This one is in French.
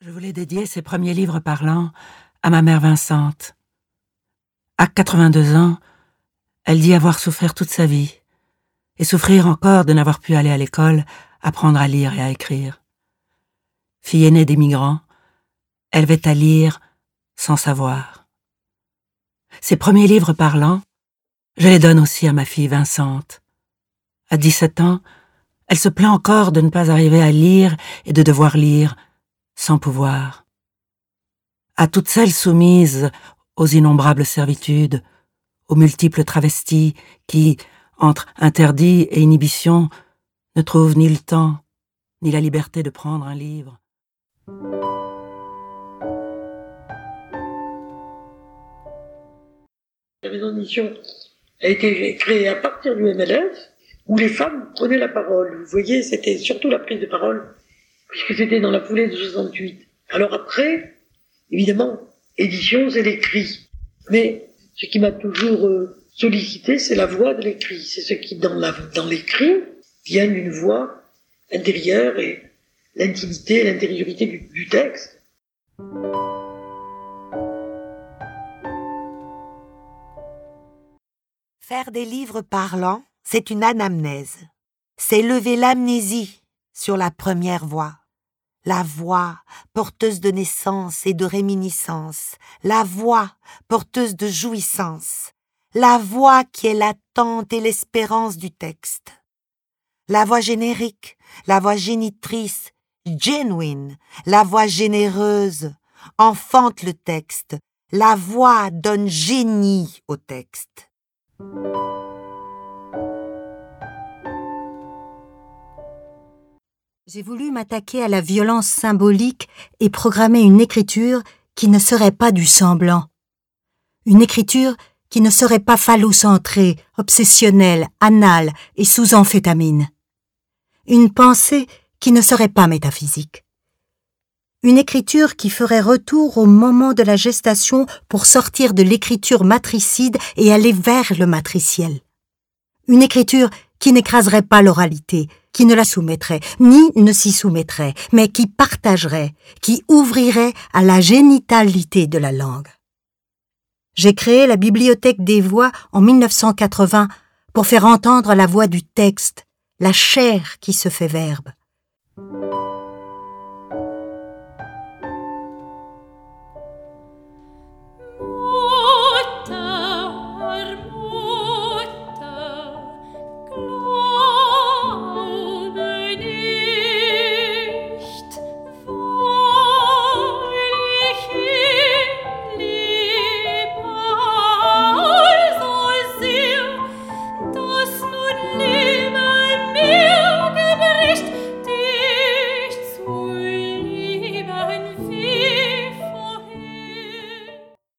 Je voulais dédier ces premiers livres parlants à ma mère Vincente. À 82 ans, elle dit avoir souffert toute sa vie, et souffrir encore de n'avoir pu aller à l'école, apprendre à lire et à écrire. Fille aînée des elle va à lire sans savoir. Ses premiers livres parlants, je les donne aussi à ma fille Vincente. À 17 ans, elle se plaint encore de ne pas arriver à lire et de devoir lire sans pouvoir. À toutes celles soumises aux innombrables servitudes, aux multiples travestis qui, entre interdit et inhibition, ne trouvent ni le temps, ni la liberté de prendre un livre. La maison d'édition a été créée à partir du où les femmes prenaient la parole. Vous voyez, c'était surtout la prise de parole, puisque c'était dans la foulée de 68. Alors après, évidemment, édition, c'est l'écrit. Mais ce qui m'a toujours euh, sollicité, c'est la voix de l'écrit. C'est ce qui, dans, dans l'écrit, vient d'une voix intérieure et l'intimité, l'intériorité du, du texte. Faire des livres parlants, c'est une anamnèse. C'est lever l'amnésie sur la première voix. La voix porteuse de naissance et de réminiscence. La voix porteuse de jouissance. La voix qui est l'attente et l'espérance du texte. La voix générique, la voix génitrice, genuine, la voix généreuse, enfante le texte. La voix donne génie au texte. J'ai voulu m'attaquer à la violence symbolique et programmer une écriture qui ne serait pas du semblant. Une écriture qui ne serait pas phallocentrée, obsessionnelle, anale et sous amphétamine. Une pensée qui ne serait pas métaphysique. Une écriture qui ferait retour au moment de la gestation pour sortir de l'écriture matricide et aller vers le matriciel. Une écriture qui n'écraserait pas l'oralité, qui ne la soumettrait, ni ne s'y soumettrait, mais qui partagerait, qui ouvrirait à la génitalité de la langue. J'ai créé la Bibliothèque des voix en 1980 pour faire entendre la voix du texte, la chair qui se fait verbe.